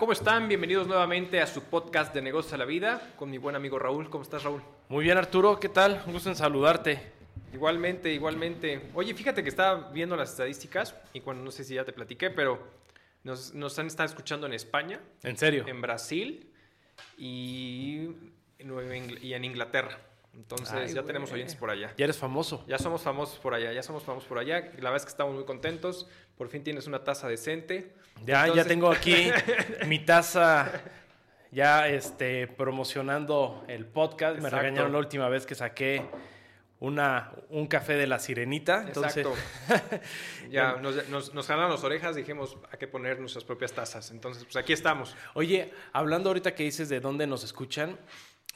¿cómo están? Bienvenidos nuevamente a su podcast de Negocios a la Vida con mi buen amigo Raúl. ¿Cómo estás, Raúl? Muy bien, Arturo, ¿qué tal? Un gusto en saludarte. Igualmente, igualmente. Oye, fíjate que estaba viendo las estadísticas y cuando no sé si ya te platiqué, pero nos, nos han estado escuchando en España. ¿En serio? En Brasil y, y en Inglaterra. Entonces Ay, ya güey. tenemos oyentes por allá. Ya eres famoso. Ya somos famosos por allá, ya somos famosos por allá. La verdad es que estamos muy contentos. Por fin tienes una taza decente. Ya, Entonces- ya tengo aquí mi taza ya este, promocionando el podcast. Me regañaron la última vez que saqué una, un café de la sirenita. Entonces, Exacto. ya nos, nos, las orejas, dijimos, hay que poner nuestras propias tazas. Entonces, pues aquí estamos. Oye, hablando ahorita que dices de dónde nos escuchan,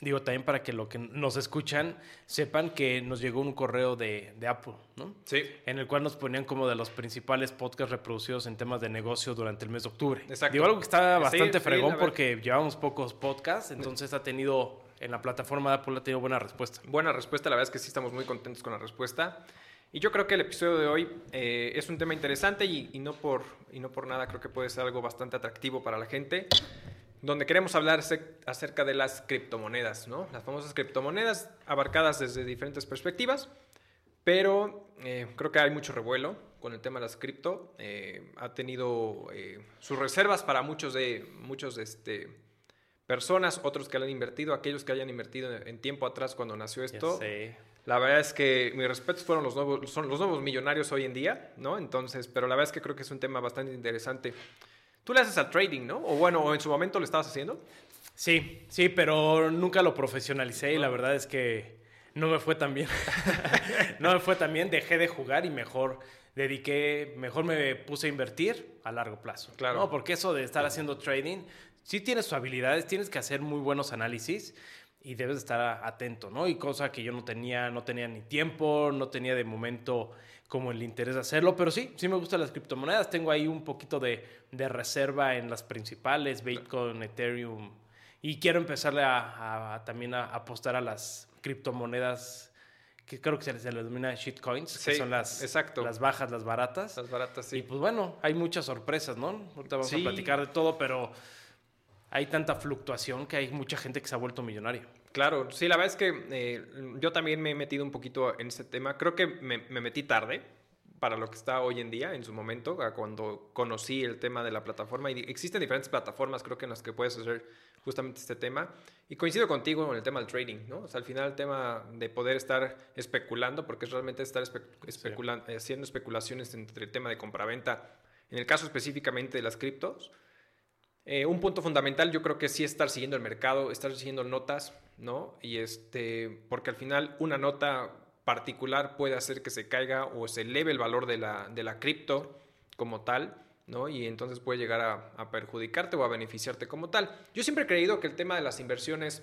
digo también para que lo que nos escuchan sepan que nos llegó un correo de, de Apple, ¿no? Sí. en el cual nos ponían como de los principales podcasts reproducidos en temas de negocio durante el mes de octubre. Exacto. Digo algo que está bastante sí, fregón porque llevamos pocos podcasts, entonces ha tenido en la plataforma de Apple ha tenido buena respuesta. Buena respuesta, la verdad es que sí estamos muy contentos con la respuesta. Y yo creo que el episodio de hoy eh, es un tema interesante y, y no por, y no por nada creo que puede ser algo bastante atractivo para la gente, donde queremos hablar acerca de las criptomonedas, ¿no? Las famosas criptomonedas abarcadas desde diferentes perspectivas, pero eh, creo que hay mucho revuelo con el tema de las cripto. Eh, ha tenido eh, sus reservas para muchos de muchos este, personas, otros que le han invertido, aquellos que hayan invertido en tiempo atrás cuando nació esto. La verdad es que mis respetos fueron los nuevos, son los nuevos millonarios hoy en día, ¿no? Entonces, pero la verdad es que creo que es un tema bastante interesante. Tú le haces al trading, ¿no? O bueno, o en su momento lo estabas haciendo. Sí, sí, pero nunca lo profesionalicé y la verdad es que no me fue tan bien. no me fue tan bien, dejé de jugar y mejor dediqué, mejor me puse a invertir a largo plazo. Claro. No, porque eso de estar haciendo trading, sí tienes tus habilidades, tienes que hacer muy buenos análisis y debes estar atento, ¿no? Y cosa que yo no tenía, no tenía ni tiempo, no tenía de momento como el interés de hacerlo, pero sí, sí me gustan las criptomonedas, tengo ahí un poquito de, de reserva en las principales, Bitcoin, Ethereum, y quiero empezarle a, a- a también a apostar a las criptomonedas que creo que se les, denomina shitcoins, que son las, exacto. las bajas, las baratas. Las baratas, Y sí. pues bueno, hay muchas sorpresas, ¿no? Ahorita vamos Sí. a platicar de todo, pero hay tanta fluctuación que hay mucha gente que se ha vuelto millonario. Claro, sí, la verdad es que eh, yo también me he metido un poquito en este tema. Creo que me, me metí tarde para lo que está hoy en día, en su momento, cuando conocí el tema de la plataforma. Y existen diferentes plataformas, creo que en las que puedes hacer justamente este tema. Y coincido contigo en el tema del trading, ¿no? O sea, al final el tema de poder estar especulando, porque es realmente estar espe- haciendo especulaciones entre el tema de compraventa, en el caso específicamente de las criptos, eh, un punto fundamental yo creo que sí es estar siguiendo el mercado, estar siguiendo notas, ¿no? Y este, porque al final una nota particular puede hacer que se caiga o se eleve el valor de la, de la cripto como tal, ¿no? Y entonces puede llegar a, a perjudicarte o a beneficiarte como tal. Yo siempre he creído que el tema de las inversiones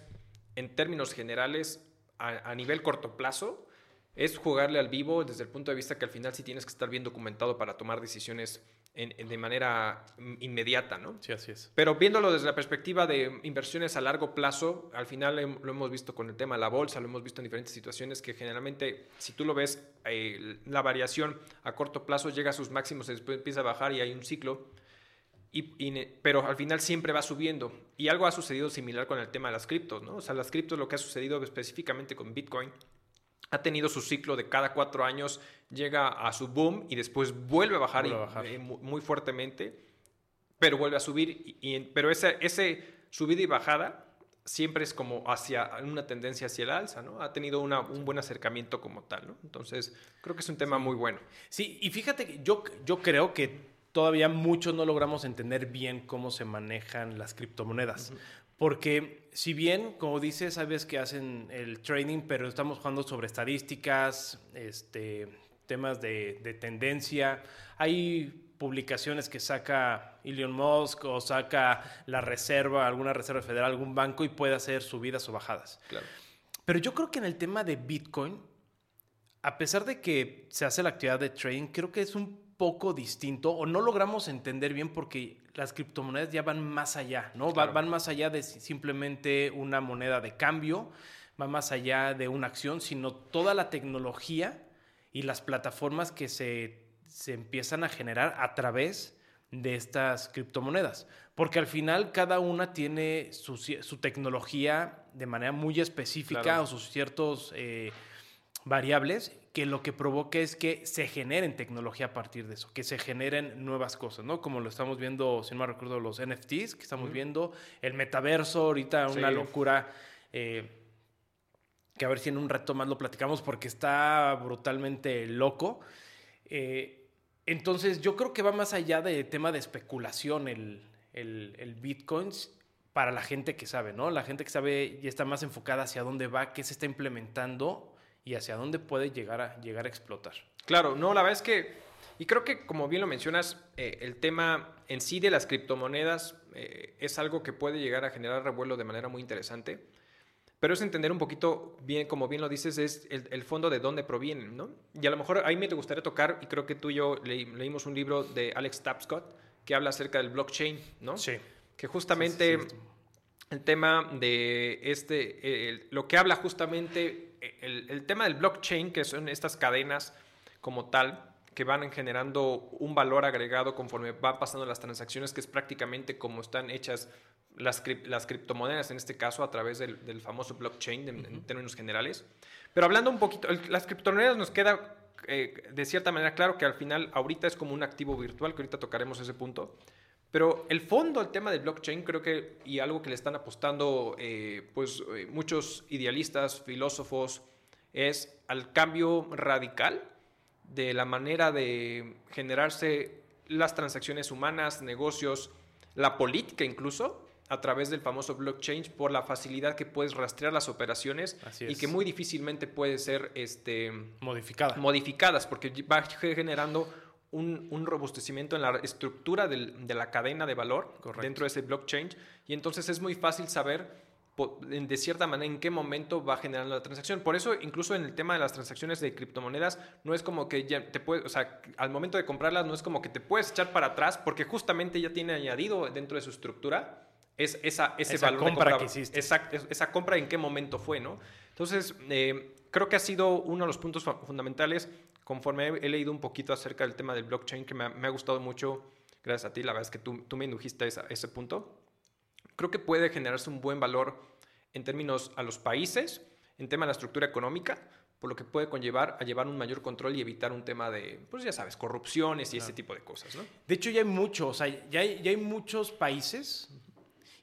en términos generales a, a nivel corto plazo es jugarle al vivo desde el punto de vista que al final sí tienes que estar bien documentado para tomar decisiones en- en- de manera inmediata, ¿no? Sí, así es. Pero viéndolo desde la perspectiva de inversiones a largo plazo, al final lo hemos visto con el tema de la bolsa, lo hemos visto en diferentes situaciones que generalmente, si tú lo ves, eh, la variación a corto plazo llega a sus máximos, y después empieza a bajar y hay un ciclo. Y, y pero al final siempre va subiendo. Y algo ha sucedido similar con el tema de las criptos, ¿no? O sea, las criptos, lo que ha sucedido específicamente con Bitcoin, ha tenido su ciclo de cada cuatro años, llega a su boom y después vuelve a bajar, Vuelve y- a bajar. eh, mu- muy fuertemente, pero vuelve a subir. Y, y- pero ese, ese subida y bajada siempre es como hacia una tendencia hacia el alza, ¿no? Ha tenido una- un buen acercamiento como tal, ¿no? Entonces, creo que es un tema muy bueno. Sí, y fíjate que yo, yo creo que todavía muchos no logramos entender bien cómo se manejan las criptomonedas. Porque si bien, como dices, sabes que hacen el trading, pero estamos jugando sobre estadísticas, este, temas de, de tendencia. Hay publicaciones que saca Elon Musk o saca la reserva, alguna reserva federal, algún banco y puede hacer subidas o bajadas. Claro. Pero yo creo que en el tema de Bitcoin, a pesar de que se hace la actividad de trading, creo que es un poco distinto o no logramos entender bien porque las criptomonedas ya van más allá, ¿no? Claro. Van más allá de si- simplemente una moneda de cambio, va más allá de una acción, sino toda la tecnología y las plataformas que se, se empiezan a generar a través de estas criptomonedas. Porque al final cada una tiene su, su tecnología de manera muy específica o sus ciertos eh, variables que lo que provoca es que se generen tecnología a partir de eso, que se generen nuevas cosas, ¿no? Como lo estamos viendo, si no me recuerdo, los NFTs que estamos viendo, el metaverso, ahorita una locura. Eh, que a ver si en un reto más lo platicamos porque está brutalmente loco. Eh, entonces yo creo que va más allá de tema de especulación el, el, el Bitcoins para la gente que sabe, ¿no? La gente que sabe y está más enfocada hacia dónde va, qué se está implementando y hacia dónde puede llegar a, llegar a explotar. Claro, no, la verdad es que, y creo que como bien lo mencionas, eh, el tema en sí de las criptomonedas eh, es algo que puede llegar a generar revuelo de manera muy interesante, pero es entender un poquito bien, como bien lo dices, es el, fondo de dónde provienen, ¿no? Y a lo mejor ahí me te gustaría tocar, y creo que tú y yo leímos un libro de Alex Tapscott que habla acerca del blockchain, ¿no? Sí. Que justamente el tema de este, lo que habla justamente el, tema del blockchain, que son estas cadenas como tal, que van generando un valor agregado conforme van pasando las transacciones, que es prácticamente como están hechas las, las criptomonedas, en este caso a través del, famoso blockchain en términos generales. Pero hablando un poquito, las criptomonedas nos queda eh, de cierta manera claro que al final ahorita es como un activo virtual, que ahorita tocaremos ese punto. Pero el fondo, el tema del blockchain, creo que, y algo que le están apostando eh, pues, eh, muchos idealistas, filósofos, es al cambio radical de la manera de generarse las transacciones humanas, negocios, la política incluso, a través del famoso blockchain por la facilidad que puedes rastrear las operaciones y que muy difícilmente puede ser este, modificadas porque va generando un, robustecimiento en la estructura de la cadena de valor dentro de ese blockchain y entonces es muy fácil saber de cierta manera en qué momento va generando la transacción. Por eso, incluso en el tema de las transacciones de criptomonedas, no es como que ya te puedes, o sea, al momento de comprarlas no es como que te puedes echar para atrás porque justamente ya tiene añadido dentro de su estructura es esa, ese esa compra, que hiciste. Esa compra en qué momento fue, ¿no? Entonces, eh, creo que ha sido uno de los puntos fundamentales conforme he, leído un poquito acerca del tema del blockchain, que me ha, gustado mucho, gracias a ti, la verdad es que tú, tú me indujiste a, ese punto, creo que puede generarse un buen valor en términos a los países, en tema de la estructura económica, por lo que puede conllevar a llevar un mayor control y evitar un tema de, pues ya sabes, corrupciones y ese tipo de cosas, ¿no? De hecho, ya hay muchos, o sea, ya hay, ya hay muchos países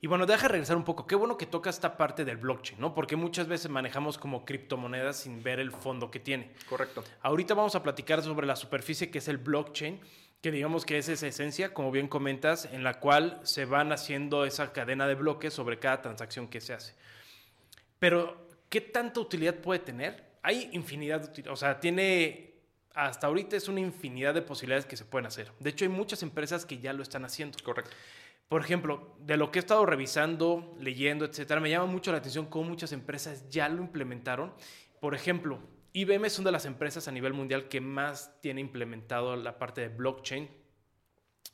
y bueno, deja regresar un poco. Qué bueno que toca esta parte del blockchain, ¿no? Porque muchas veces manejamos como criptomonedas sin ver el fondo que tiene. Correcto. Ahorita vamos a platicar sobre la superficie que es el blockchain, que digamos que es esa esencia, como bien comentas, en la cual se van haciendo esa cadena de bloques sobre cada transacción que se hace. Pero, ¿qué tanta utilidad puede tener? Hay infinidad de utilidad, o sea, tiene hasta ahorita es una infinidad de posibilidades que se pueden hacer. De hecho, hay muchas empresas que ya lo están haciendo. Correcto. Por ejemplo, de lo que he estado revisando, leyendo, etcétera, me llama mucho la atención cómo muchas empresas ya lo implementaron. Por ejemplo, IBM es una de las empresas a nivel mundial que más tiene implementado la parte de blockchain.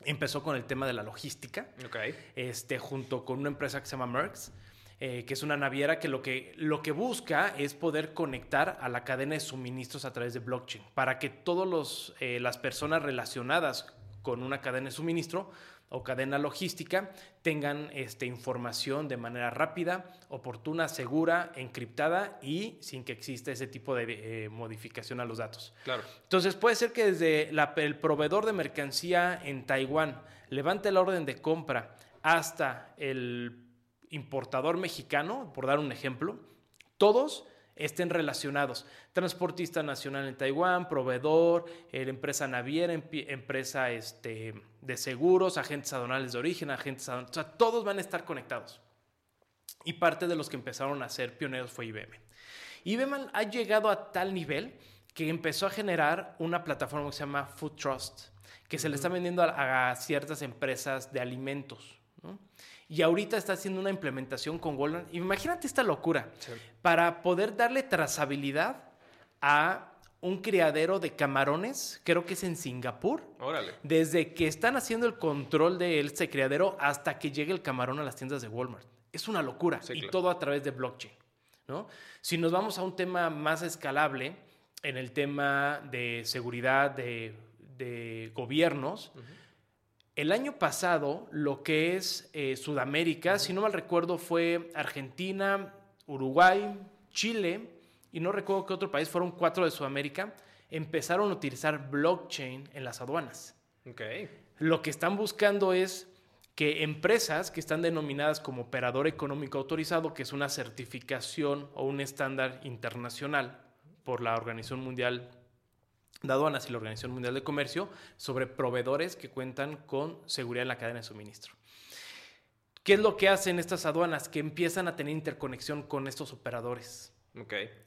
Empezó con el tema de la logística, este, junto con una empresa que se llama Merckx, eh, que es una naviera que lo, que lo que busca es poder conectar a la cadena de suministros a través de blockchain, para que todas eh, las personas relacionadas con una cadena de suministro o cadena logística tengan este, información de manera rápida, oportuna, segura, encriptada y sin que exista ese tipo de eh, modificación a los datos. Claro. Entonces puede ser que desde el proveedor de mercancía en Taiwán levante la orden de compra hasta el importador mexicano, por dar un ejemplo, todos estén relacionados. Transportista nacional en Taiwán, proveedor, eh, empresa naviera, empresa este, de seguros, agentes aduanales de origen, agentes aduanales, o sea, todos van a estar conectados. Y parte de los que empezaron a ser pioneros fue IBM. IBM ha llegado a tal nivel que empezó a generar una plataforma que se llama Food Trust, que se le está vendiendo a, ciertas empresas de alimentos. Y ahorita está haciendo una implementación con Walmart. Imagínate esta locura. Para poder darle trazabilidad a un criadero de camarones, creo que es en Singapur. Órale. Desde que están haciendo el control de ese criadero hasta que llegue el camarón a las tiendas de Walmart. Es una locura. y todo a través de blockchain. ¿no? Si nos vamos a un tema más escalable, en el tema de seguridad de, gobiernos, El año pasado, lo que es eh, Sudamérica, si no mal recuerdo, fue Argentina, Uruguay, Chile, y no recuerdo qué otro país, fueron cuatro de Sudamérica, empezaron a utilizar blockchain en las aduanas. Okay. Lo que están buscando es que empresas que están denominadas como operador económico autorizado, que es una certificación o un estándar internacional por la Organización Mundial de Aduanas y la Organización Mundial de Comercio, sobre proveedores que cuentan con seguridad en la cadena de suministro. ¿Qué es lo que hacen estas aduanas? Que empiezan a tener interconexión con estos operadores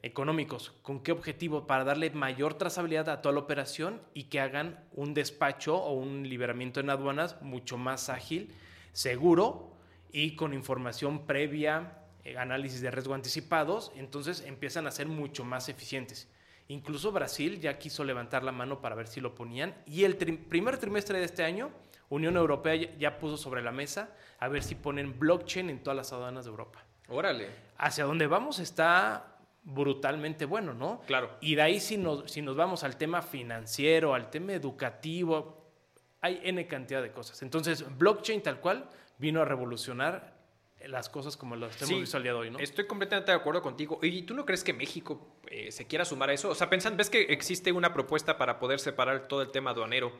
económicos. ¿Con qué objetivo? Para darle mayor trazabilidad a toda la operación y que hagan un despacho o un liberamiento en aduanas mucho más ágil, seguro y con información previa, eh, análisis de riesgo anticipados, entonces empiezan a ser mucho más eficientes. Incluso Brasil ya quiso levantar la mano para ver si lo ponían y el primer trimestre de este año Unión Europea ya puso sobre la mesa a ver si ponen blockchain en todas las aduanas de Europa. Órale. Hacia dónde vamos está brutalmente bueno, ¿no? Claro. Y de ahí si nos, si nos vamos al tema financiero, al tema educativo, hay N cantidad de cosas. Entonces, blockchain tal cual vino a revolucionar las cosas como las hemos visto al día de hoy, ¿no? Estoy completamente de acuerdo contigo. ¿Y tú no crees que México eh, se quiera sumar a eso? O sea, pensan, ves que existe una propuesta para poder separar todo el tema aduanero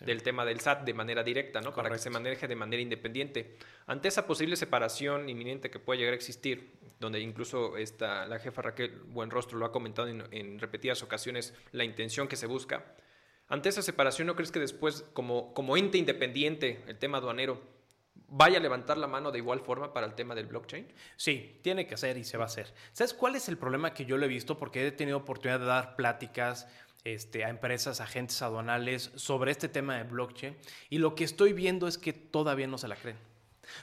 del tema del SAT de manera directa, ¿no? Para que se maneje de manera independiente. Ante esa posible separación inminente que puede llegar a existir, donde incluso esta, la jefa Raquel Buenrostro lo ha comentado en, repetidas ocasiones, la intención que se busca, ante esa separación, ¿no crees que después, como, como ente independiente, el tema aduanero, vaya a levantar la mano de igual forma para el tema del blockchain? Sí, tiene que ser y se va a hacer. ¿Sabes cuál es el problema que yo le he visto? Porque he tenido oportunidad de dar pláticas este, a empresas, agentes aduanales sobre este tema de blockchain y lo que estoy viendo es que todavía no se la creen.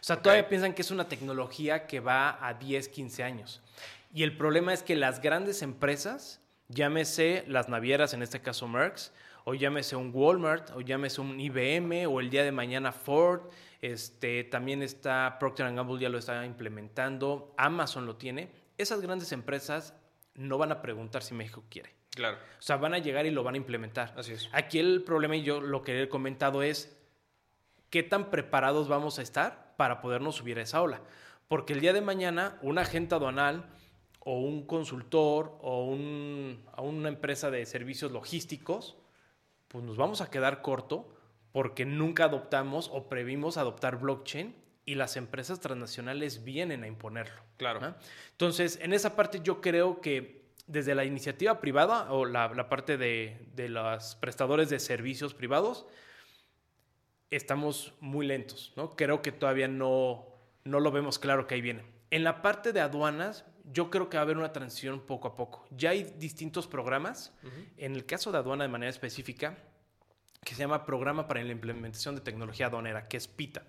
O sea, todavía piensan que es una tecnología que va a 10, 15 años. Y el problema es que las grandes empresas, llámese las navieras, en este caso Merckx, o llámese un Walmart, o llámese un IBM, o el día de mañana Ford, este, también está Procter Gamble ya lo está implementando, Amazon lo tiene. Esas grandes empresas no van a preguntar si México quiere. Claro. O sea, van a llegar y lo van a implementar. Así es. Aquí el problema, y yo lo que he comentado es, ¿qué tan preparados vamos a estar para podernos subir a esa ola? Porque el día de mañana, un agente aduanal o un consultor o una empresa de servicios logísticos, pues nos vamos a quedar corto porque nunca adoptamos o previmos adoptar blockchain y las empresas transnacionales vienen a imponerlo. Claro. Entonces, en esa parte yo creo que desde la iniciativa privada o la, parte de, los prestadores de servicios privados, estamos muy lentos, ¿no? Creo que todavía no, no lo vemos claro que ahí viene. En la parte de aduanas, yo creo que va a haber una transición poco a poco. Ya hay distintos programas. En el caso de aduana de manera específica, que se llama Programa para la Implementación de Tecnología Aduanera, que es PITA.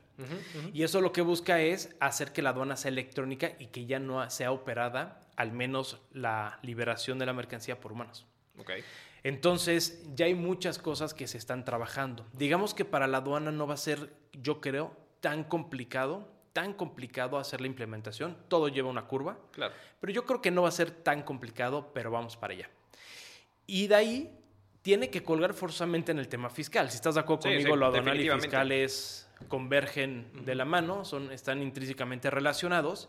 Y eso lo que busca es hacer que la aduana sea electrónica y que ya no sea operada al menos la liberación de la mercancía por humanos. Okay. Entonces, ya hay muchas cosas que se están trabajando. Digamos que para la aduana no va a ser, yo creo, tan complicado, tan complicado hacer la implementación. Todo lleva una curva. Claro. Pero yo creo que no va a ser tan complicado, pero vamos para allá. Y de ahí tiene que colgar forzosamente en el tema fiscal. Si estás de acuerdo conmigo, lo aduanal y fiscales convergen de la mano, son, están intrínsecamente relacionados.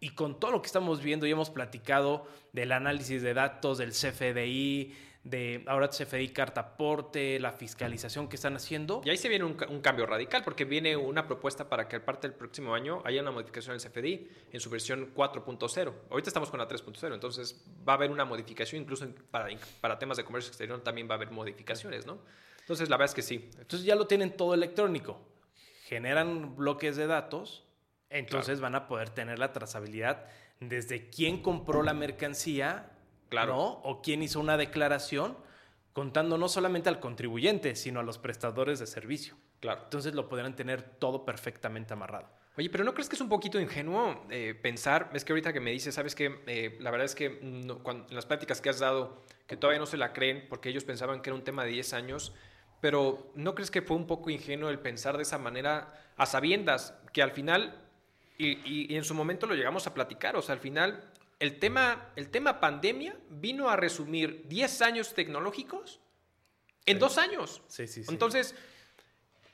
Y con todo lo que estamos viendo y hemos platicado del análisis de datos, del CFDI, de ahora CFDI cartaporte, la fiscalización que están haciendo. Y ahí se viene un, cambio radical porque viene una propuesta para que parte del próximo año haya una modificación del CFDI en su versión 4.0. Ahorita estamos con la 3.0, entonces va a haber una modificación, incluso para, para temas de comercio exterior también va a haber modificaciones, ¿no? Entonces la verdad es que sí. Entonces ya lo tienen todo electrónico. Generan bloques de datos entonces van a poder tener la trazabilidad desde quién compró la mercancía, claro. O quién hizo una declaración, contando no solamente al contribuyente, sino a los prestadores de servicio. Claro. Entonces lo podrán tener todo perfectamente amarrado. Oye, pero ¿no crees que es un poquito ingenuo eh, pensar? Es que ahorita que me dices, ¿sabes qué? Eh, la verdad es que en las prácticas que has dado, que todavía no se la creen, porque ellos pensaban que era un tema de 10 años, pero ¿no crees que fue un poco ingenuo el pensar de esa manera a sabiendas que al final y, en su momento lo llegamos a platicar. O sea, al final, el tema, el tema pandemia vino a resumir 10 años tecnológicos en dos años. Sí, sí, sí. Entonces,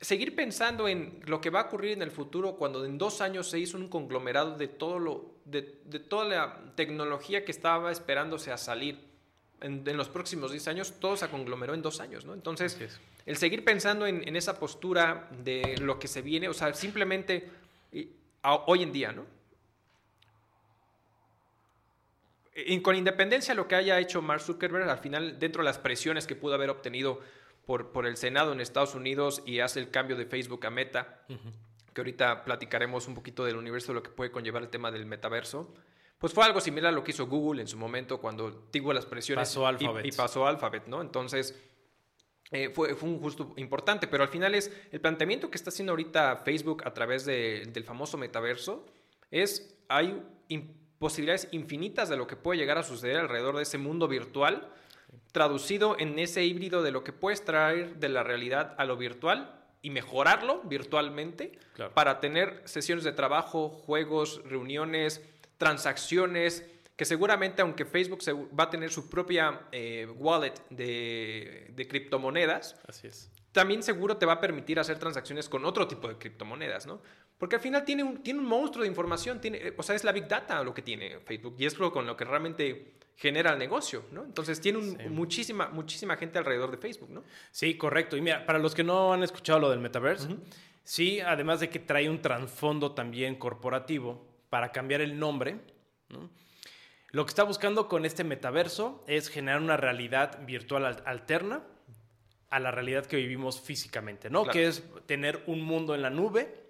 seguir pensando en lo que va a ocurrir en el futuro cuando en dos años se hizo un conglomerado de, todo lo, de, toda la tecnología que estaba esperándose a salir en, los próximos 10 años, todo se conglomeró en dos años, ¿no? Entonces, el seguir pensando en, en, esa postura de lo que se viene, o sea, simplemente hoy en día, ¿no? Con independencia de lo que haya hecho Mark Zuckerberg, al final, dentro de las presiones que pudo haber obtenido por, por el Senado en Estados Unidos y hace el cambio de Facebook a Meta, que ahorita platicaremos un poquito del universo, de lo que puede conllevar el tema del metaverso, pues fue algo similar a lo que hizo Google en su momento cuando tuvo las presiones pasó y, y, pasó Alphabet, ¿no? Entonces, eh, fue, fue, un justo importante, pero al final es el planteamiento que está haciendo ahorita Facebook a través del famoso metaverso, es hay posibilidades infinitas de lo que puede llegar a suceder alrededor de ese mundo virtual, traducido en ese híbrido de lo que puedes traer de la realidad a lo virtual y mejorarlo virtualmente para tener sesiones de trabajo, juegos, reuniones, transacciones, que seguramente aunque Facebook va a tener su propia eh, wallet de, de criptomonedas, Así es también seguro te va a permitir hacer transacciones con otro tipo de criptomonedas, ¿no? Porque al final tiene un, tiene un monstruo de información, tiene, o sea, es la Big Data lo que tiene Facebook y es lo con lo que realmente genera el negocio, ¿no? Entonces tiene muchísima, muchísima gente alrededor de Facebook, ¿no? Sí, correcto. Y mira, para los que no han escuchado lo del metaverse, sí, además de que trae un trasfondo también corporativo para cambiar el nombre, ¿no? Lo que está buscando con este metaverso es generar una realidad virtual alterna a la realidad que vivimos físicamente, ¿no? Que es tener un mundo en la nube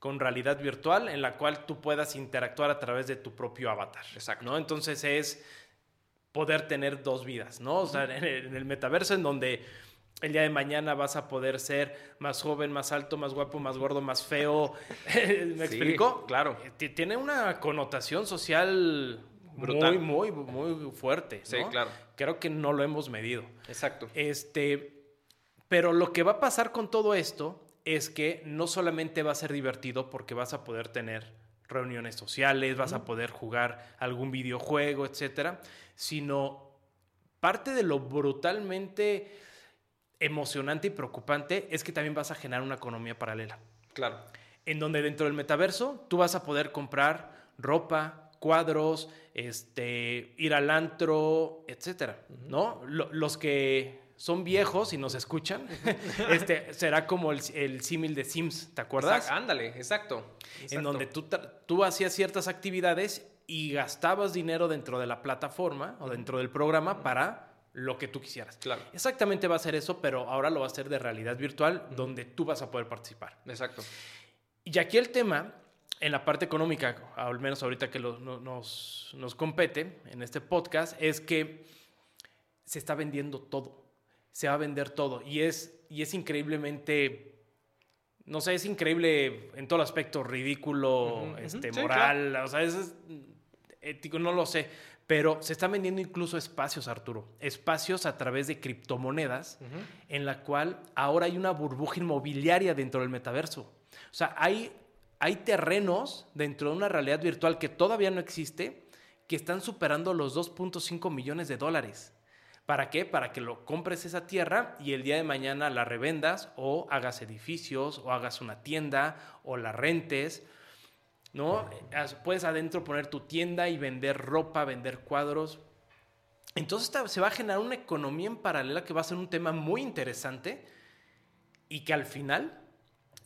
con realidad virtual en la cual tú puedas interactuar a través de tu propio avatar. Exacto. ¿no? Entonces es poder tener dos vidas, ¿no? O sea, en el, metaverso en donde el día de mañana vas a poder ser más joven, más alto, más guapo, más gordo, más feo. ¿Me explico? Claro. Eh, tiene una connotación social Brutal. muy, muy, muy fuerte. Sí, claro. Creo que no lo hemos medido. Exacto. Este, pero lo que va a pasar con todo esto es que no solamente va a ser divertido porque vas a poder tener reuniones sociales, vas a poder jugar algún videojuego, etcétera, sino parte de lo brutalmente emocionante y preocupante es que también vas a generar una economía paralela. Claro. En donde dentro del metaverso tú vas a poder comprar ropa, cuadros, este, ir al antro, etcétera, ¿no? los que son viejos y nos escuchan, este, será como el, símil de Sims, ¿te acuerdas? ándale, exacto, En donde tú, tú hacías ciertas actividades y gastabas dinero dentro de la plataforma o dentro del programa para lo que tú quisieras. Claro. Exactamente va a ser eso, pero ahora lo va a hacer de realidad virtual, donde tú vas a poder participar. Exacto. Y aquí el tema, en la parte económica, al menos ahorita que nos, nos compete en este podcast, es que se está vendiendo todo se va a vender todo. Y es, y es increíblemente, no sé, es increíble en todo aspecto, ridículo, este, moral, o sea, es, ético, no lo sé. Pero se están vendiendo incluso espacios, Arturo. Espacios a través de criptomonedas, en la cual ahora hay una burbuja inmobiliaria dentro del metaverso. O sea, hay, hay terrenos dentro de una realidad virtual que todavía no existe, que están superando los 2.5 millones de dólares. ¿Para qué? Para que lo compres esa tierra y el día de mañana la revendas o hagas edificios o hagas una tienda o la rentes. ¿No? Puedes adentro poner tu tienda y vender ropa, vender cuadros. Entonces se va a generar una economía en paralela que va a ser un tema muy interesante y que al final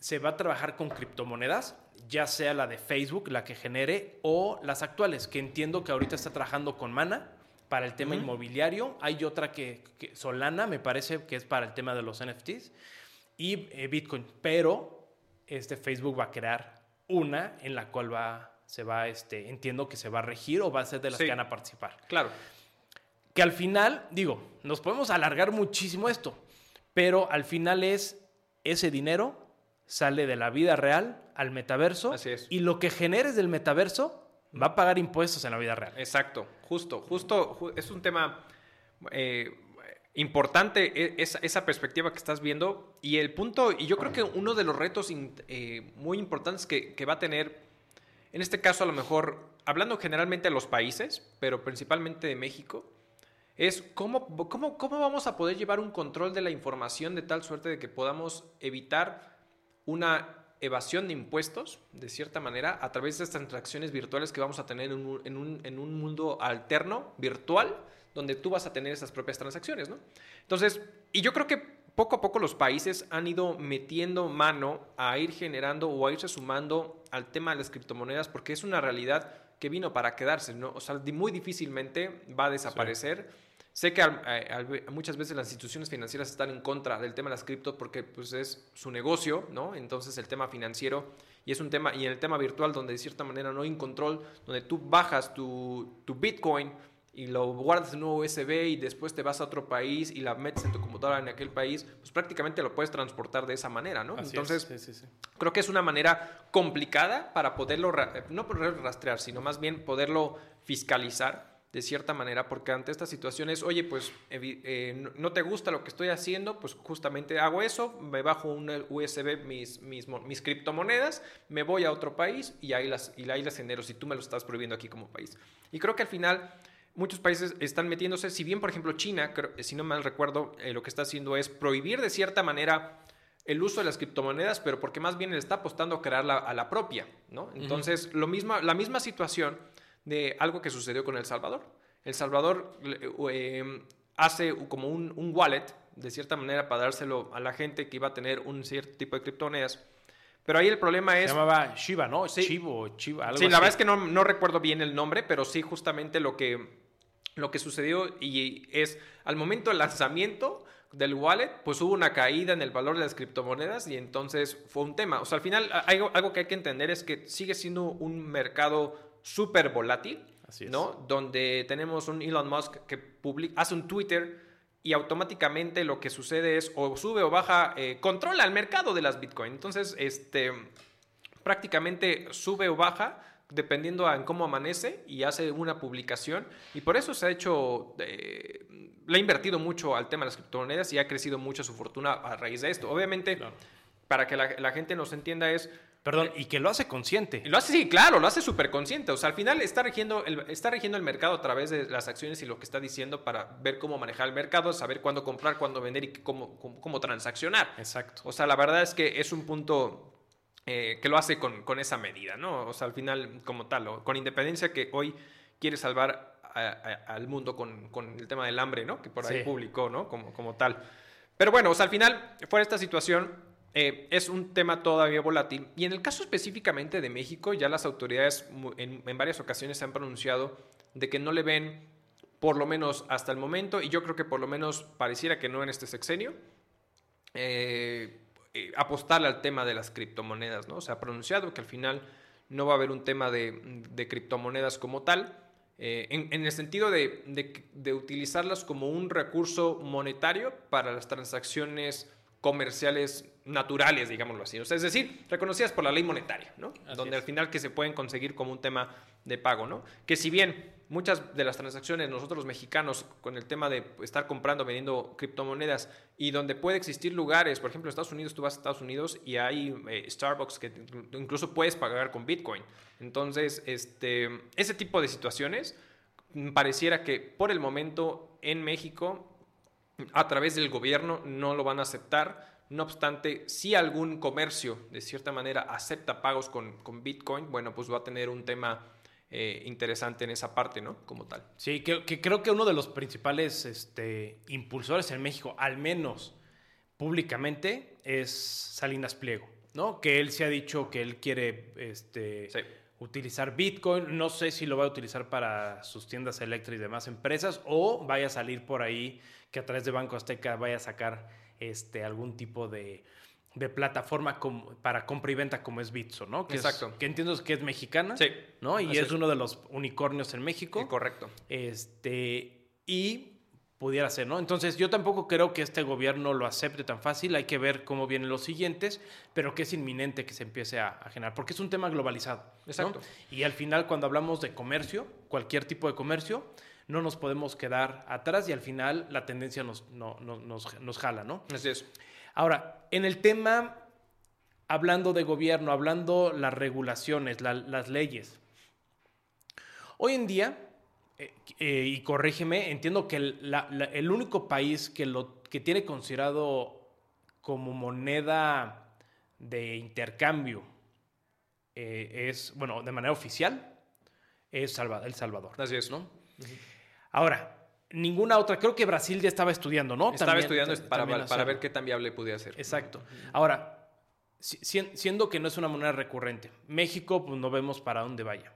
se va a trabajar con criptomonedas, ya sea la de Facebook, la que genere, o las actuales, que entiendo que ahorita está trabajando con Mana para el tema inmobiliario. Hay otra que, Solana, me parece que es para el tema de los NFTs. Y eh, Bitcoin. Pero este Facebook va a crear una en la cual va, se va, este, entiendo que se va a regir o va a ser de las que van a participar. Claro. Que al final, digo, nos podemos alargar muchísimo esto, pero al final es ese dinero sale de la vida real al metaverso. Así es. Y lo que generes del metaverso va a pagar impuestos en la vida real. Exacto, justo, justo, es un tema eh, importante e, esa, perspectiva que estás viendo y el punto, y yo creo que uno de los retos eh, muy importantes que, va a tener, en este caso a lo mejor, hablando generalmente de los países, pero principalmente de México, es cómo, cómo, cómo vamos a poder llevar un control de la información de tal suerte de que podamos evitar una evasión de impuestos, de cierta manera, a través de estas transacciones virtuales que vamos a tener en un, en un, en un mundo alterno, virtual, donde tú vas a tener esas propias transacciones, ¿no? Entonces, y yo creo que poco a poco los países han ido metiendo mano a ir generando o a irse sumando al tema de las criptomonedas porque es una realidad que vino para quedarse, ¿no? O sea, muy difícilmente va a desaparecer. Sé que muchas veces las instituciones financieras están en contra del tema de las cripto porque pues, es su negocio, ¿no? Entonces el tema financiero y es un tema, y en el tema virtual donde de cierta manera no hay un control, donde tú bajas tu, tu Bitcoin y lo guardas en un USB y después te vas a otro país y la metes en tu computadora en aquel país, pues prácticamente lo puedes transportar de esa manera, ¿no? Entonces, creo que es una manera complicada para poderlo, no poder rastrear, sino más bien poderlo fiscalizar de cierta manera, porque ante estas situaciones, oye, pues eh, no te gusta lo que estoy haciendo, pues justamente hago eso, me bajo un USB mis, mis, mis criptomonedas, me voy a otro país y ahí, las, y ahí las genero si tú me lo estás prohibiendo aquí como país. Y creo que al final muchos países están metiéndose, si bien por ejemplo China, si no mal recuerdo, eh, lo que está haciendo es prohibir de cierta manera el uso de las criptomonedas, pero porque más bien le está apostando a crearla a la propia, ¿no? Entonces, lo mismo, la misma situación de algo que sucedió con El Salvador. El Salvador em, hace como un, wallet, de cierta manera, para dárselo a la gente que iba a tener un cierto tipo de criptomonedas. Pero ahí el problema es... Se llamaba Shiba, ¿no? Sí, Chivo, Chiva, algo Sí, la verdad es que no, no, recuerdo bien el nombre, pero sí justamente lo que, lo que sucedió y es al momento del lanzamiento del wallet, pues hubo una caída en el valor de las criptomonedas y entonces fue un tema. O sea, al final algo, algo que hay que entender es que sigue siendo un mercado súper volátil, ¿no? Donde tenemos un Elon Musk que publica, hace un Twitter y automáticamente lo que sucede es o sube o baja, eh, controla el mercado de las Bitcoin. Entonces, este, prácticamente sube o baja dependiendo en cómo amanece y hace una publicación y por eso se ha hecho, eh, le ha invertido mucho al tema de las criptomonedas y ha crecido mucho su fortuna a raíz de esto. Obviamente, para que la, la gente nos entienda es, Perdón, y que lo hace consciente. Lo hace, sí, claro, lo hace súper consciente. O sea, al final está rigiendo, el, está rigiendo el mercado a través de las acciones y lo que está diciendo para ver cómo manejar el mercado, saber cuándo comprar, cuándo vender y cómo, cómo, transaccionar. Exacto. O sea, la verdad es que es un punto eh, que lo hace con, con, esa medida, ¿no? O sea, al final, como tal, con independencia que hoy quiere salvar al mundo con, con, el tema del hambre, ¿no? Que por ahí publicó, ¿no? Como, como tal. Pero bueno, o sea, al final, fuera esta situación eh, es un tema todavía volátil. Y en el caso específicamente de México, ya las autoridades en, varias ocasiones han pronunciado de que no le ven, por lo menos hasta el momento, y yo creo que por lo menos pareciera que no en este sexenio, eh, eh, apostarle al tema de las criptomonedas. ¿no? Se ha pronunciado que al final no va a haber un tema de, criptomonedas como tal. en, el sentido de, de, utilizarlas como un recurso monetario para las transacciones comerciales naturales, digámoslo así. es decir, reconocidas por la ley monetaria, ¿no? Donde al final que se pueden conseguir como un tema de pago, ¿no? Que si bien muchas de las transacciones nosotros los mexicanos con el tema de estar comprando, vendiendo criptomonedas y donde puede existir lugares, por ejemplo, en Estados Unidos, tú vas a Estados Unidos y hay eh, Starbucks que incluso puedes pagar con Bitcoin. Entonces, este, ese tipo de situaciones mm, pareciera que por el momento en México a través del gobierno no lo van a aceptar. No obstante, si algún comercio de cierta manera acepta pagos con, Bitcoin, bueno, pues va a tener un tema eh, interesante en esa parte, ¿no? Como tal. Sí, que, creo que uno de los principales este, impulsores en México, al menos públicamente, es Salinas Pliego, ¿no? Que él se ha dicho que él quiere este, utilizar Bitcoin. No sé si lo va a utilizar para sus tiendas eléctricas y demás empresas o vaya a salir por ahí que a través de Banco Azteca vaya a sacar este, algún tipo de, plataforma para compra y venta como es Bitso, ¿no? Que Exacto. que entiendo que es mexicana. Sí. ¿No? Y es, uno de los unicornios en México. correcto. Este, y pudiera ser, ¿no? Entonces yo tampoco creo que este gobierno lo acepte tan fácil, hay que ver cómo vienen los siguientes, pero que es inminente que se empiece a, generar, porque es un tema globalizado. Exacto. Y al final cuando hablamos de comercio, cualquier tipo de comercio, no nos podemos quedar atrás y al final la tendencia nos, nos, jala, ¿no? Así es. Ahora, en el tema, hablando de gobierno, hablando las regulaciones, las leyes, hoy en día, eh, eh, y corrígeme, entiendo que el, único país que, lo, que tiene considerado como moneda de intercambio eh, es, bueno, de manera oficial, es El Salvador. Así es. ¿no? Ahora, ninguna otra, creo que Brasil ya estaba estudiando, ¿no? Estaba estudiando para, para ver qué tan viable podía ser. Exacto. Ahora, siendo que no es una moneda recurrente, México, pues no vemos para dónde vaya.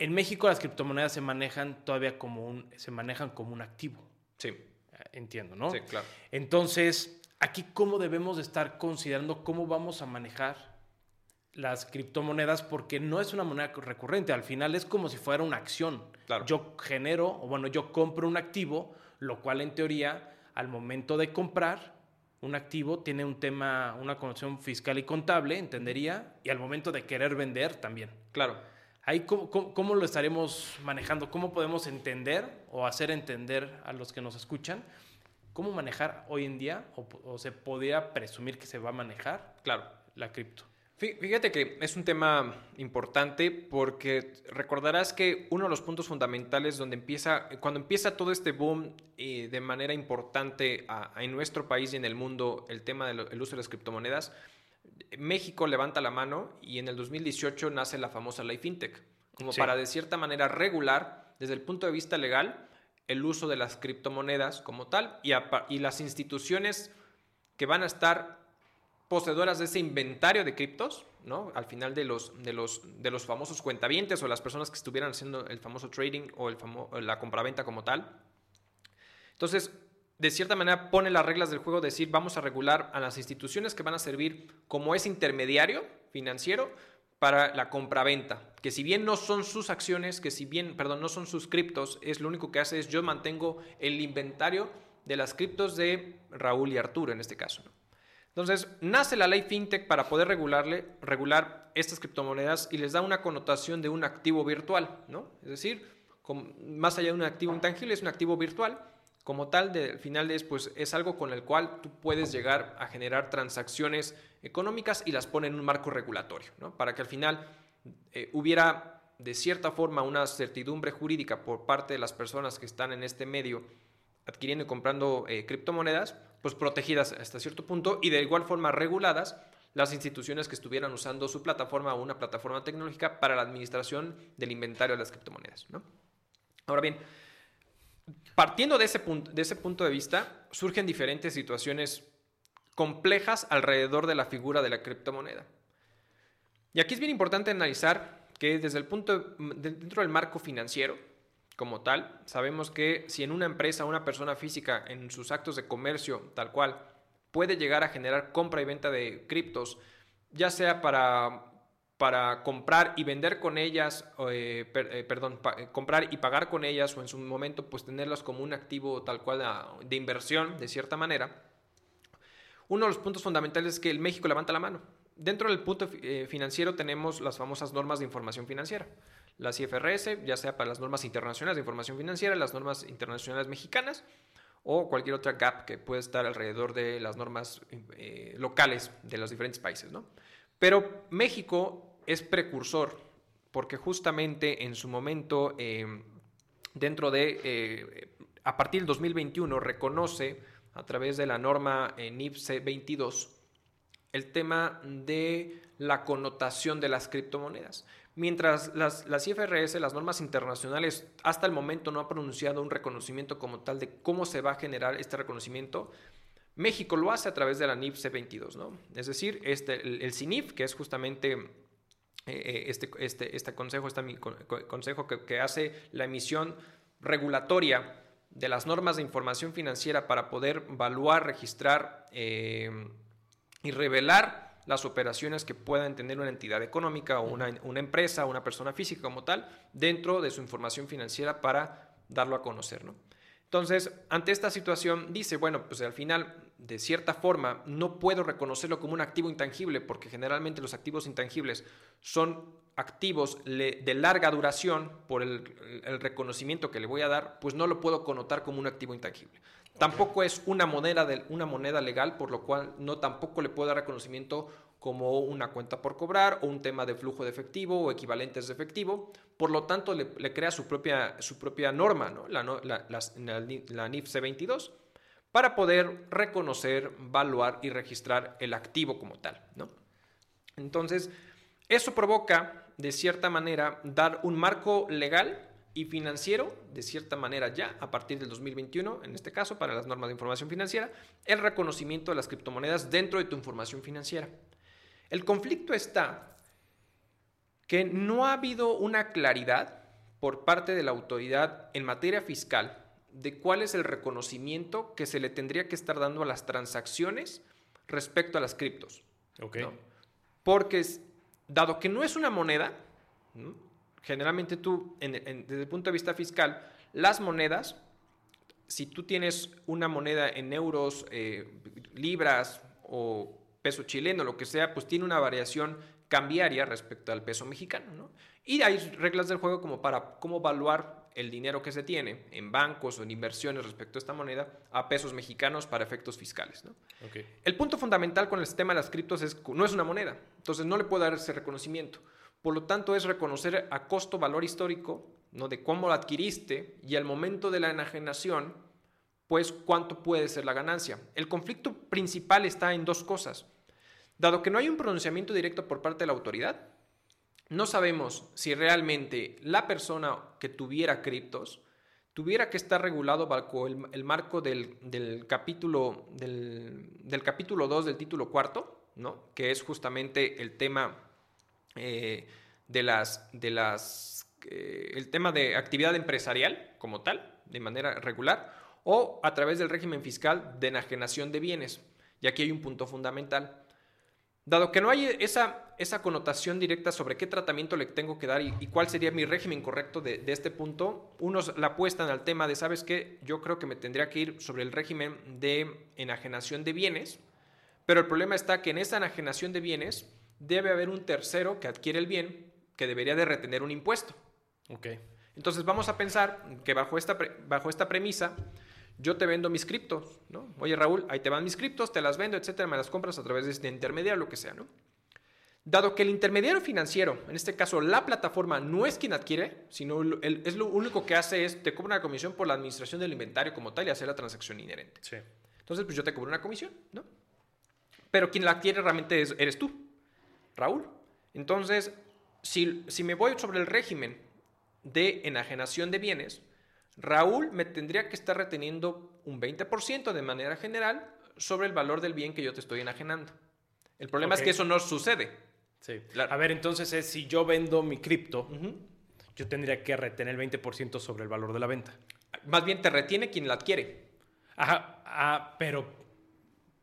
En México las criptomonedas se manejan todavía como un, se manejan como un activo. Sí. Eh, entiendo, ¿no? Sí, claro. Entonces, aquí cómo debemos estar considerando cómo vamos a manejar las criptomonedas porque no es una moneda recurrente, al final es como si fuera una acción. Yo genero, o bueno, yo compro un activo, lo cual en teoría, al momento de comprar un activo, tiene un tema, una conexión fiscal y contable, entendería, y al momento de querer vender también. Claro. Ahí, ¿cómo, cómo lo estaremos manejando? ¿Cómo podemos entender o hacer entender a los que nos escuchan cómo manejar hoy en día, o, o se podría presumir que se va a manejar claro. la cripto? Fíjate que es un tema importante porque recordarás que uno de los puntos fundamentales donde empieza, cuando empieza todo este boom eh, de manera importante en nuestro país y en el mundo, el tema del uso de las criptomonedas, México levanta la mano y en el 2018 nace la famosa ley FinTech, como para de cierta manera regular desde el punto de vista legal el uso de las criptomonedas como tal y, y las instituciones que van a estar poseedoras de ese inventario de criptos, ¿no? Al final de los, de los, de los famosos cuentavientes o las personas que estuvieran haciendo el famoso trading o el la compraventa como tal. Entonces, de cierta manera pone las reglas del juego, decir, vamos a regular a las instituciones que van a servir como ese intermediario financiero para la compraventa, que si bien no son sus acciones, que si bien, perdón, no son sus criptos, es lo único que hace es yo mantengo el inventario de las criptos de Raúl y Arturo en este caso. Entonces, nace la ley FinTech para poder regularle, regular estas criptomonedas y les da una connotación de un activo virtual, ¿no? Es decir, más allá de un activo intangible, es un activo virtual. Como tal, al final es, pues, es algo con el cual tú puedes llegar a generar transacciones económicas y las pone en un marco regulatorio, ¿no? Para que al final eh, hubiera de cierta forma una certidumbre jurídica por parte de las personas que están en este medio adquiriendo y comprando eh, criptomonedas, pues protegidas hasta cierto punto y de igual forma reguladas las instituciones que estuvieran usando su plataforma o una plataforma tecnológica para la administración del inventario de las criptomonedas. Ahora bien, partiendo de ese, punto, de ese punto de vista, surgen diferentes situaciones complejas alrededor de la figura de la criptomoneda. Y aquí es bien importante analizar que desde el punto, dentro del marco financiero, como tal. Sabemos que si en una empresa una persona física en sus actos de comercio tal cual puede llegar a generar compra y venta de criptos, ya sea para, para comprar y vender con ellas, eh, eh, perdón, eh, comprar y pagar con ellas o en su momento pues tenerlas como un activo tal cual de inversión de cierta manera, uno de los puntos fundamentales es que el México levanta la mano. Dentro del punto financiero tenemos las famosas normas de información financiera las IFRS, ya sea para las normas internacionales de información financiera, las normas internacionales mexicanas o cualquier otra gap que puede estar alrededor de las normas eh, locales de los diferentes países. ¿no? Pero México es precursor porque justamente en su momento, eh, dentro de, eh, a partir del 2021, reconoce a través de la norma NIFC 22 el tema de la connotación de las criptomonedas. Mientras las, las IFRS, las normas internacionales, hasta el momento no ha pronunciado un reconocimiento como tal de cómo se va a generar este reconocimiento, México lo hace a través de la NIF C22, ¿no? Es decir, este, el, CINIF, que es justamente eh, eh, este, este, este, consejo, este consejo que, hace la emisión regulatoria de las normas de información financiera para poder evaluar, registrar eh, y revelar las operaciones que puedan tener una entidad económica o una, una empresa o una persona física como tal dentro de su información financiera para darlo a conocer. ¿no? Entonces, ante esta situación, dice, bueno, pues al final, de cierta forma, no puedo reconocerlo como un activo intangible, porque generalmente los activos intangibles son activos de larga duración por el, el, reconocimiento que le voy a dar, pues no lo puedo connotar como un activo intangible. Tampoco es una moneda, legal, por lo cual no tampoco le puedo dar reconocimiento como una cuenta por cobrar o un tema de flujo de efectivo o equivalentes de efectivo. Por lo tanto, le, crea su propia, su propia norma, ¿no? la, NIF C22, para poder reconocer, valuar y registrar el activo como tal. Entonces, eso provoca, de cierta manera, dar un marco legal y financiero, de cierta manera ya, a partir del 2021, en este caso, para las normas de información financiera, el reconocimiento de las criptomonedas dentro de tu información financiera. El conflicto está que no ha habido una claridad por parte de la autoridad en materia fiscal de cuál es el reconocimiento que se le tendría que estar dando a las transacciones respecto a las criptos. Porque dado que no es una moneda, generalmente tú, desde el punto de vista fiscal, las monedas, si tú tienes una moneda en euros, eh, libras o peso chileno, lo que sea, pues tiene una variación cambiaria respecto al peso mexicano. Y hay reglas del juego como para cómo evaluar el dinero que se tiene en bancos o en inversiones respecto a esta moneda a pesos mexicanos para efectos fiscales. El punto fundamental con el sistema de las criptos es que no es una moneda, entonces no le puede dar ese reconocimiento. Por lo tanto, es reconocer a costo valor histórico ¿no? de cómo lo adquiriste y al momento de la enajenación, pues cuánto puede ser la ganancia. El conflicto principal está en dos cosas. Dado que no hay un pronunciamiento directo por parte de la autoridad, no sabemos si realmente la persona que tuviera criptos tuviera que estar regulado bajo el, marco del, capítulo del, capítulo 2 del título cuarto, ¿no? que es justamente el tema eh, de las, de las eh, el tema de actividad empresarial como tal, de manera regular, o a través del régimen fiscal de enajenación de bienes. Y aquí hay un punto fundamental. Dado que no hay esa, esa connotación directa sobre qué tratamiento le tengo que dar y, cuál sería mi régimen correcto de, este punto, unos la apuestan al tema de, ¿sabes qué? Yo creo que me tendría que ir sobre el régimen de enajenación de bienes, pero el problema está que en esa enajenación de bienes debe haber un tercero que adquiere el bien que debería de retener un impuesto. Ok. Entonces vamos a pensar que bajo esta, bajo esta premisa, yo te vendo mis criptos, ¿no? Oye Raúl, ahí te van mis criptos, te las vendo, etcétera, me las compras a través de este intermediario, lo que sea, ¿no? Dado que el intermediario financiero, en este caso la plataforma, no es quien adquiere, sino es lo único que hace es te cobra una comisión por la administración del inventario como tal y hacer la transacción inherente. Sí. Entonces, pues yo te cobro una comisión, ¿no? Pero quien la adquiere realmente eres tú, Raúl. Entonces, si, si me voy sobre el régimen de enajenación de bienes, Raúl me tendría que estar reteniendo un 20% de manera general sobre el valor del bien que yo te estoy enajenando. El problema es que eso no sucede. Sí. A ver, entonces es si yo vendo mi cripto, yo tendría que retener el 20% sobre el valor de la venta. Más bien te retiene quien la adquiere. Ajá, ah, pero,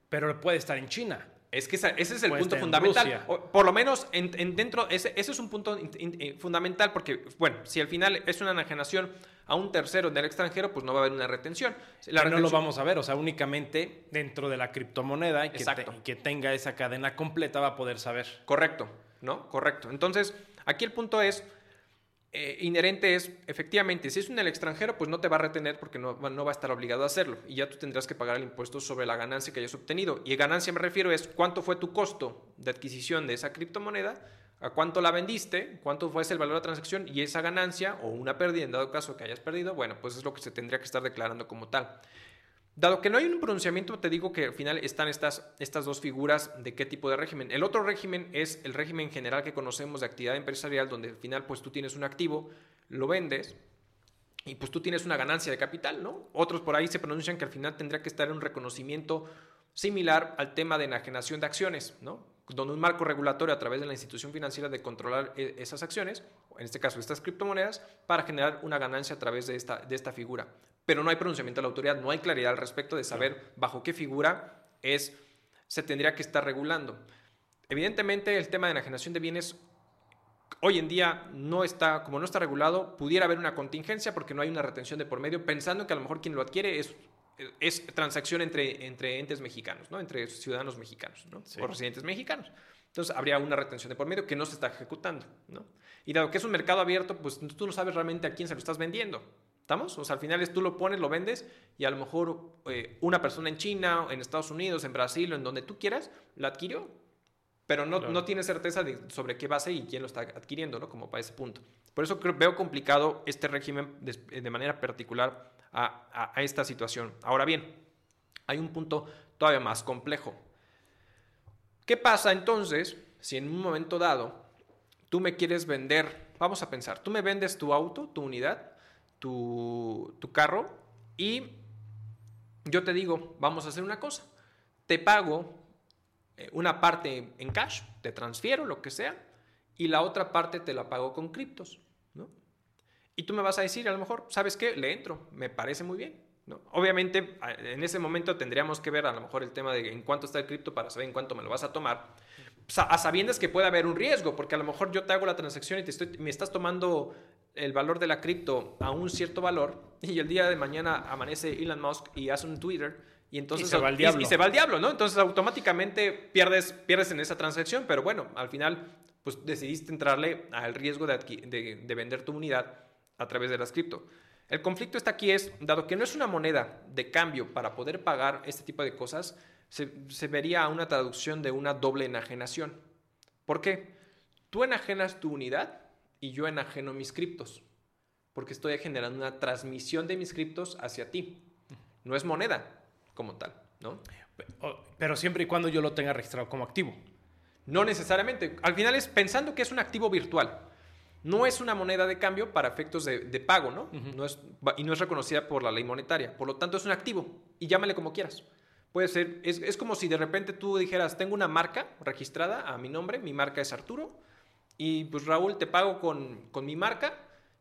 pero puede estar en China. Es que ese es el punto fundamental. por lo menos en, dentro, ese, es un punto fundamental porque, bueno, si al final es una enajenación a un tercero del extranjero, pues no va a haber una retención. La no lo vamos a ver, o sea, únicamente dentro de la criptomoneda y que, que tenga esa cadena completa va a poder saber. Correcto, ¿no? Correcto. Entonces, aquí el punto es, eh, inherente es, efectivamente, si es un el extranjero, pues no te va a retener porque no, no, va a estar obligado a hacerlo. Y ya tú tendrás que pagar el impuesto sobre la ganancia que hayas obtenido. Y ganancia me refiero es cuánto fue tu costo de adquisición de esa criptomoneda a cuánto la vendiste, cuánto fue el valor de la transacción y esa ganancia o una pérdida en dado caso que hayas perdido, bueno, pues es lo que se tendría que estar declarando como tal. Dado que no hay un pronunciamiento, te digo que al final están estas, estas dos figuras de qué tipo de régimen. El otro régimen es el régimen general que conocemos de actividad empresarial, donde al final pues tú tienes un activo, lo vendes y pues tú tienes una ganancia de capital, ¿no? Otros por ahí se pronuncian que al final tendrá que estar un reconocimiento similar al tema de enajenación de acciones, ¿no? donde un marco regulatorio a través de la institución financiera de controlar eh, esas acciones, en este caso estas criptomonedas, para generar una ganancia a través de esta, de esta figura. Pero no hay pronunciamiento de la autoridad, no hay claridad al respecto de saber bajo qué figura es, se tendría que estar regulando. Evidentemente el tema de enajenación de bienes hoy en día no está, como no está regulado, pudiera haber una contingencia porque no hay una retención de por medio, pensando que a lo mejor quien lo adquiere es es transacción entre, entre entes mexicanos, ¿no? entre ciudadanos mexicanos ¿no? o residentes mexicanos. Entonces habría una retención de por medio que no se está ejecutando. ¿no? Y dado que es un mercado abierto, pues tú no sabes realmente a quién se lo estás vendiendo. ¿Estamos? O sea, al final es tú lo pones, lo vendes y a lo mejor eh, una persona en China, en Estados Unidos, en Brasil o en donde tú quieras, la adquirió. Pero no, no tiene certeza sobre qué base y quién lo está adquiriendo, ¿no? Como para ese punto. Por eso creo, veo complicado este régimen de manera particular a, esta situación. Ahora bien, hay un punto todavía más complejo. ¿Qué pasa entonces si en un momento dado tú me quieres vender, vamos a pensar, tú me vendes tu auto, tu unidad, tu, carro y yo te digo, vamos a hacer una cosa, te pago eh, una parte en cash, te transfiero lo que sea, y la otra parte te la pago con criptos. Y tú me vas a decir, a lo mejor, ¿sabes qué? Le entro, me parece muy bien. ¿no? Obviamente, en ese momento tendríamos que ver a lo mejor el tema de en cuánto está el cripto para saber en cuánto me lo vas a tomar, a sabiendas que puede haber un riesgo, porque a lo mejor yo te hago la transacción y te estoy, me estás tomando el valor de la cripto a un cierto valor y el día de mañana amanece Elon Musk y hace un Twitter y entonces y se va al diablo, y, se va al diablo ¿no? Entonces automáticamente pierdes, pierdes en esa transacción, pero bueno, al final pues decidiste entrarle al riesgo de, de, vender tu unidad a través de las cripto. El conflicto está aquí es, dado que no es una moneda de cambio para poder pagar este tipo de cosas, se, se vería una traducción de una doble enajenación. ¿Por qué? Tú enajenas tu unidad y yo enajeno mis criptos, porque estoy generando una transmisión de mis criptos hacia ti. No es moneda como tal, ¿no? Pero siempre y cuando yo lo tenga registrado como activo. No necesariamente. Al final es pensando que es un activo virtual. No es una moneda de cambio para efectos de, pago, ¿no? no es, y no es reconocida por la ley monetaria. Por lo tanto, es un activo. Y llámale como quieras. Puede ser, es, es, como si de repente tú dijeras, tengo una marca registrada a mi nombre, mi marca es Arturo, y pues Raúl, te pago con, con mi marca,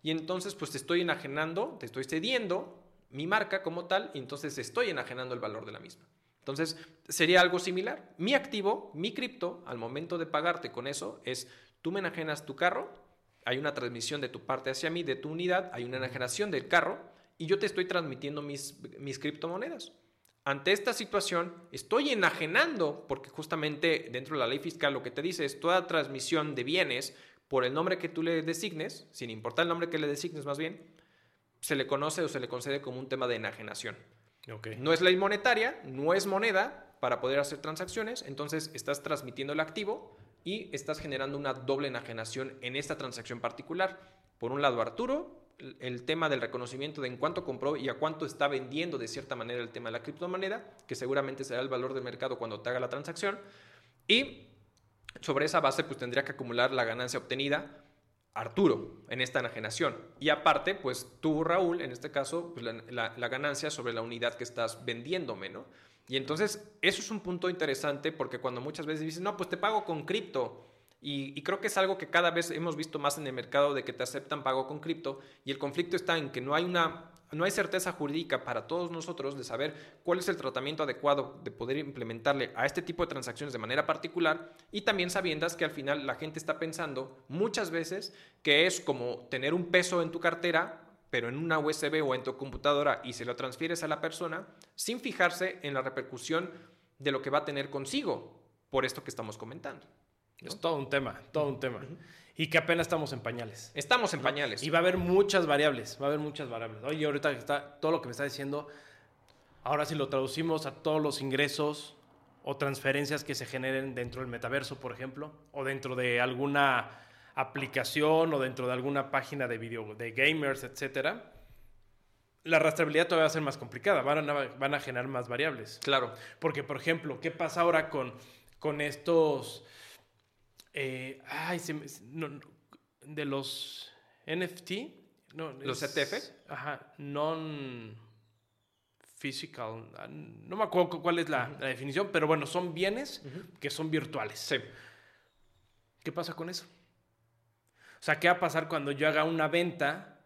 y entonces pues te estoy enajenando, te estoy cediendo mi marca como tal, y entonces estoy enajenando el valor de la misma. Entonces, sería algo similar. Mi activo, mi cripto, al momento de pagarte con eso, es tú me enajenas tu carro, hay una transmisión de tu parte hacia mí, de tu unidad, hay una enajenación del carro, y yo te estoy transmitiendo mis, mis criptomonedas. Ante esta situación, estoy enajenando, porque justamente dentro de la ley fiscal lo que te dice es toda transmisión de bienes por el nombre que tú le designes, sin importar el nombre que le designes más bien, se le conoce o se le concede como un tema de enajenación. No es ley monetaria, no es moneda para poder hacer transacciones, entonces estás transmitiendo el activo y estás generando una doble enajenación en esta transacción particular. Por un lado, Arturo, el tema del reconocimiento de en cuánto compró y a cuánto está vendiendo de cierta manera el tema de la criptomoneda, que seguramente será el valor del mercado cuando te haga la transacción. Y sobre esa base, pues tendría que acumular la ganancia obtenida Arturo en esta enajenación. Y aparte, pues tú, Raúl, en este caso, pues la, ganancia sobre la unidad que estás vendiéndome, ¿no? Y entonces, eso es un punto interesante porque cuando muchas veces dices, no, pues te pago con cripto. Y, creo que es algo que cada vez hemos visto más en el mercado de que te aceptan pago con cripto. Y el conflicto está en que no hay una no hay certeza jurídica para todos nosotros de saber cuál es el tratamiento adecuado de poder implementarle a este tipo de transacciones de manera particular y también sabiendas que al final la gente está pensando muchas veces que es como tener un peso en tu cartera pero en una USB o en tu computadora y se lo transfieres a la persona sin fijarse en la repercusión de lo que va a tener consigo por esto que estamos comentando. Es todo un tema, todo un tema y que apenas estamos en pañales. Estamos en pañales. Y va a haber muchas variables, va a haber muchas variables. Oye, ahorita está todo lo que me está diciendo, ahora si lo traducimos a todos los ingresos o transferencias que se generen dentro del metaverso, por ejemplo, o dentro de alguna aplicación o dentro de alguna página de video de gamers, etcétera, la rastreabilidad todavía va a ser más complicada, van a, van a generar más variables. Claro. Porque, por ejemplo, ¿qué pasa ahora con, con estos eh, ay, de los NFT. No, ¿Los ETF? Ajá, non physical. Ah, no me acuerdo cuál es la, definición, pero bueno, son bienes que son virtuales. Sí. ¿Qué pasa con eso? O sea, ¿qué va a pasar cuando yo haga una venta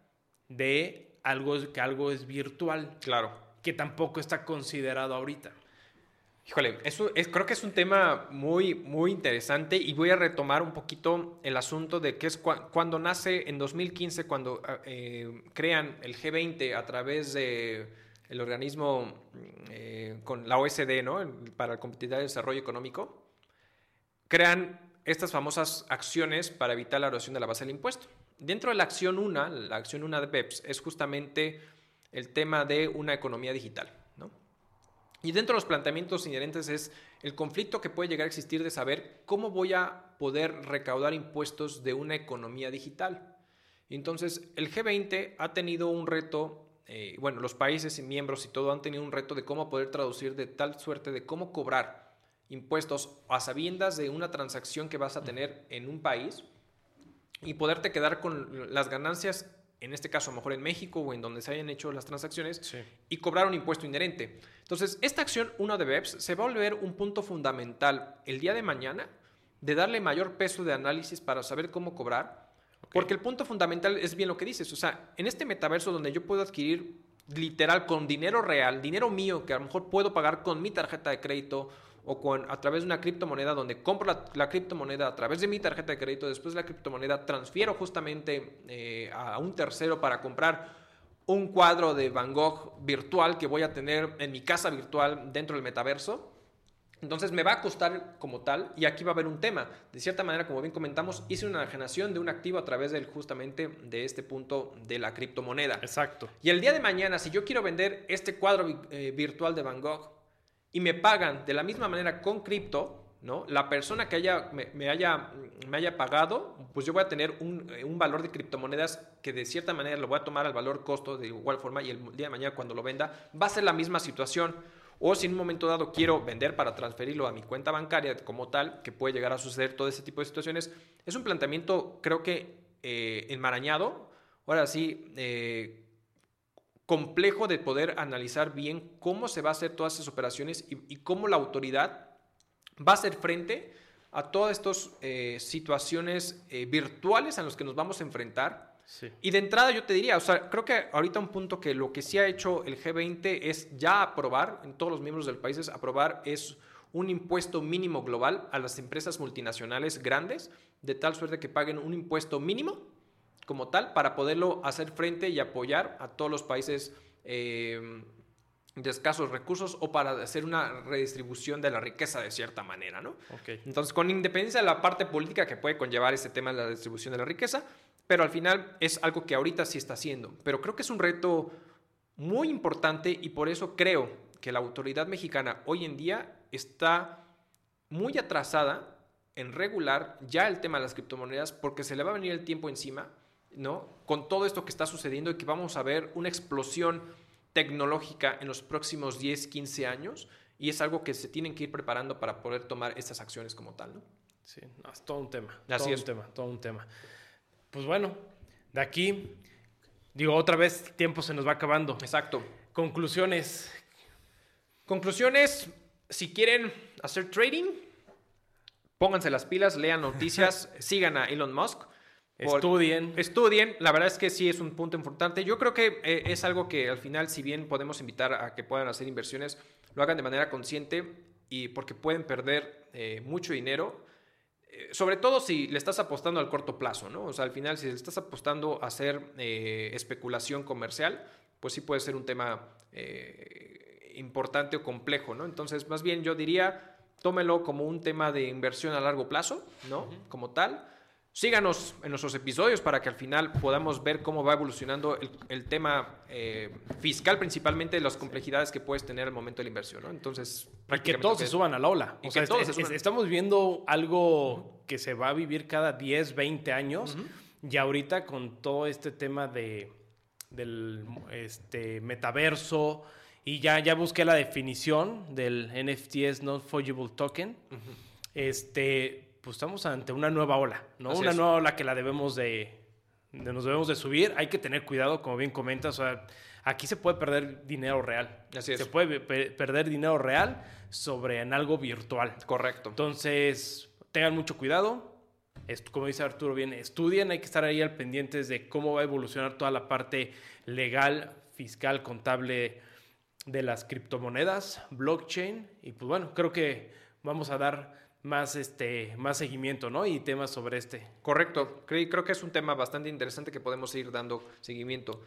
de algo que algo es virtual? Claro. Que tampoco está considerado ahorita. Híjole, creo que es un tema muy, muy interesante y voy a retomar un poquito el asunto de que es cuando nace en 2015, cuando ah, eh, crean el G20 a través de el organismo eh, con la OSD, ¿no? Para el Competitividad y Desarrollo Económico, crean estas famosas acciones para evitar la erosión de la base del impuesto. Dentro de la acción 1, la acción 1 de BEPS, es justamente el tema de una economía digital. Y dentro de los planteamientos inherentes es el conflicto que puede llegar a existir de saber cómo voy a poder recaudar impuestos de una economía digital. Entonces, el G20 ha tenido un reto eh, bueno, los países y miembros y todo han tenido un reto de cómo poder traducir de tal suerte de cómo cobrar impuestos a sabiendas de una transacción que vas a tener en un país y poderte quedar con las ganancias, en este caso a lo mejor en México o en donde se hayan hecho las transacciones, y cobrar un impuesto inherente. Entonces, esta acción 1 de BEPS se va a volver un punto fundamental el día de mañana de darle mayor peso de análisis para saber cómo cobrar, porque el punto fundamental es bien lo que dices, o sea, en este metaverso donde yo puedo adquirir literal con dinero real, dinero mío que a lo mejor puedo pagar con mi tarjeta de crédito o con, a través de una criptomoneda donde compro la, criptomoneda a través de mi tarjeta de crédito, después de la criptomoneda transfiero justamente eh, a un tercero para comprar un cuadro de Van Gogh virtual que voy a tener en mi casa virtual dentro del metaverso. Entonces me va a costar como tal, y aquí va a haber un tema. De cierta manera, como bien comentamos, hice una enajenación de un activo a través del justamente de este punto de la criptomoneda. Exacto. Y el día de mañana, si yo quiero vender este cuadro eh, virtual de Van Gogh y me pagan de la misma manera con cripto, ¿no? La persona que haya, me, haya, me haya pagado, pues yo voy a tener un, eh, un, valor de criptomonedas que de cierta manera lo voy a tomar al valor costo de igual forma y el día de mañana cuando lo venda va a ser la misma situación. O si en un momento dado quiero vender para transferirlo a mi cuenta bancaria como tal, que puede llegar a suceder todo ese tipo de situaciones, es un planteamiento creo que eh, enmarañado, ahora sí, eh, complejo de poder analizar bien cómo se va a hacer todas esas operaciones y, cómo la autoridad va a hacer frente a todas estas eh, situaciones virtuales a las que nos vamos a enfrentar. Y de entrada yo te diría, o sea, creo que ahorita un punto que lo que sí ha hecho el G20 es ya aprobar, en todos los miembros del país, aprobar es un impuesto mínimo global a las empresas multinacionales grandes, de tal suerte que paguen un impuesto mínimo como tal para poderlo hacer frente y apoyar a todos los países eh, de escasos recursos o para hacer una redistribución de la riqueza de cierta manera, ¿no? Entonces, con independencia de la parte política que puede conllevar este tema de la distribución de la riqueza, pero al final es algo que ahorita sí está haciendo. Pero creo que es un reto muy importante y por eso creo que la autoridad mexicana hoy en día está muy atrasada en regular ya el tema de las criptomonedas porque se le va a venir el tiempo encima, ¿no? Con todo esto que está sucediendo y que vamos a ver una explosión tecnológica en los próximos 10, 15 años y es algo que se tienen que ir preparando para poder tomar estas acciones como tal, ¿no? Sí, es todo un tema. Así todo es. un tema, todo un tema. Pues bueno, de aquí, digo, otra vez tiempo se nos va acabando. Exacto. Conclusiones. Conclusiones, si quieren hacer trading, pónganse las pilas, lean noticias, sigan a Elon Musk. Estudien. Estudien. La verdad es que sí es un punto importante. Yo creo que eh, es algo que al final, si bien podemos invitar a que puedan hacer inversiones, lo hagan de manera consciente y porque pueden perder eh, mucho dinero eh, sobre todo si le estás apostando al corto plazo, ¿no? O sea, al final, si le estás apostando a hacer especulación comercial, pues sí puede ser un tema importante o complejo, ¿no? Entonces, más bien yo diría, tómelo como un tema de inversión a largo plazo, ¿no? Como tal. Síganos en nuestros episodios para que al final podamos ver cómo va evolucionando el, tema eh, fiscal, principalmente las complejidades que puedes tener al momento de la inversión. ¿no? Entonces, y que todos se suban a la ola. O sea, estamos viendo algo que se va a vivir cada 10, 20 años. Y ahorita con todo este tema de, del este, metaverso, y ya, ya busqué la definición del NFTs, Non Fungible Token. Este pues estamos ante una nueva ola, ¿no? una nueva ola que la debemos de, nos debemos de subir. Hay que tener cuidado, como bien comentas, o sea, aquí se puede perder dinero real. Así es. Se puede perder dinero real sobre en algo virtual. Correcto. Entonces, tengan mucho cuidado. Como dice Arturo bien, estudien, hay que estar ahí al pendientes de cómo va a evolucionar toda la parte legal, fiscal, contable de las criptomonedas, blockchain. Y pues bueno, creo que vamos a dar más, este, más seguimiento, ¿no? Y temas sobre este. Correcto. Creo, creo que es un tema bastante interesante que podemos seguir dando seguimiento.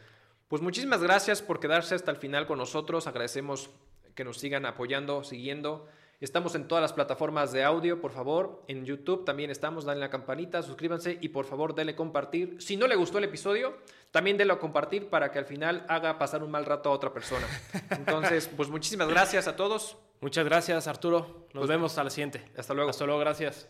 Pues muchísimas gracias por quedarse hasta el final con nosotros. Agradecemos que nos sigan apoyando, siguiendo. Estamos en todas las plataformas de audio, por favor. En YouTube también estamos. Dale la campanita, suscríbanse y por favor denle compartir. Si no le gustó el episodio, también denle a compartir para que al final haga pasar un mal rato a otra persona. Entonces, pues muchísimas gracias a todos. Muchas gracias, Arturo. Nos pues, vemos a la siguiente. Hasta luego. Hasta luego, gracias.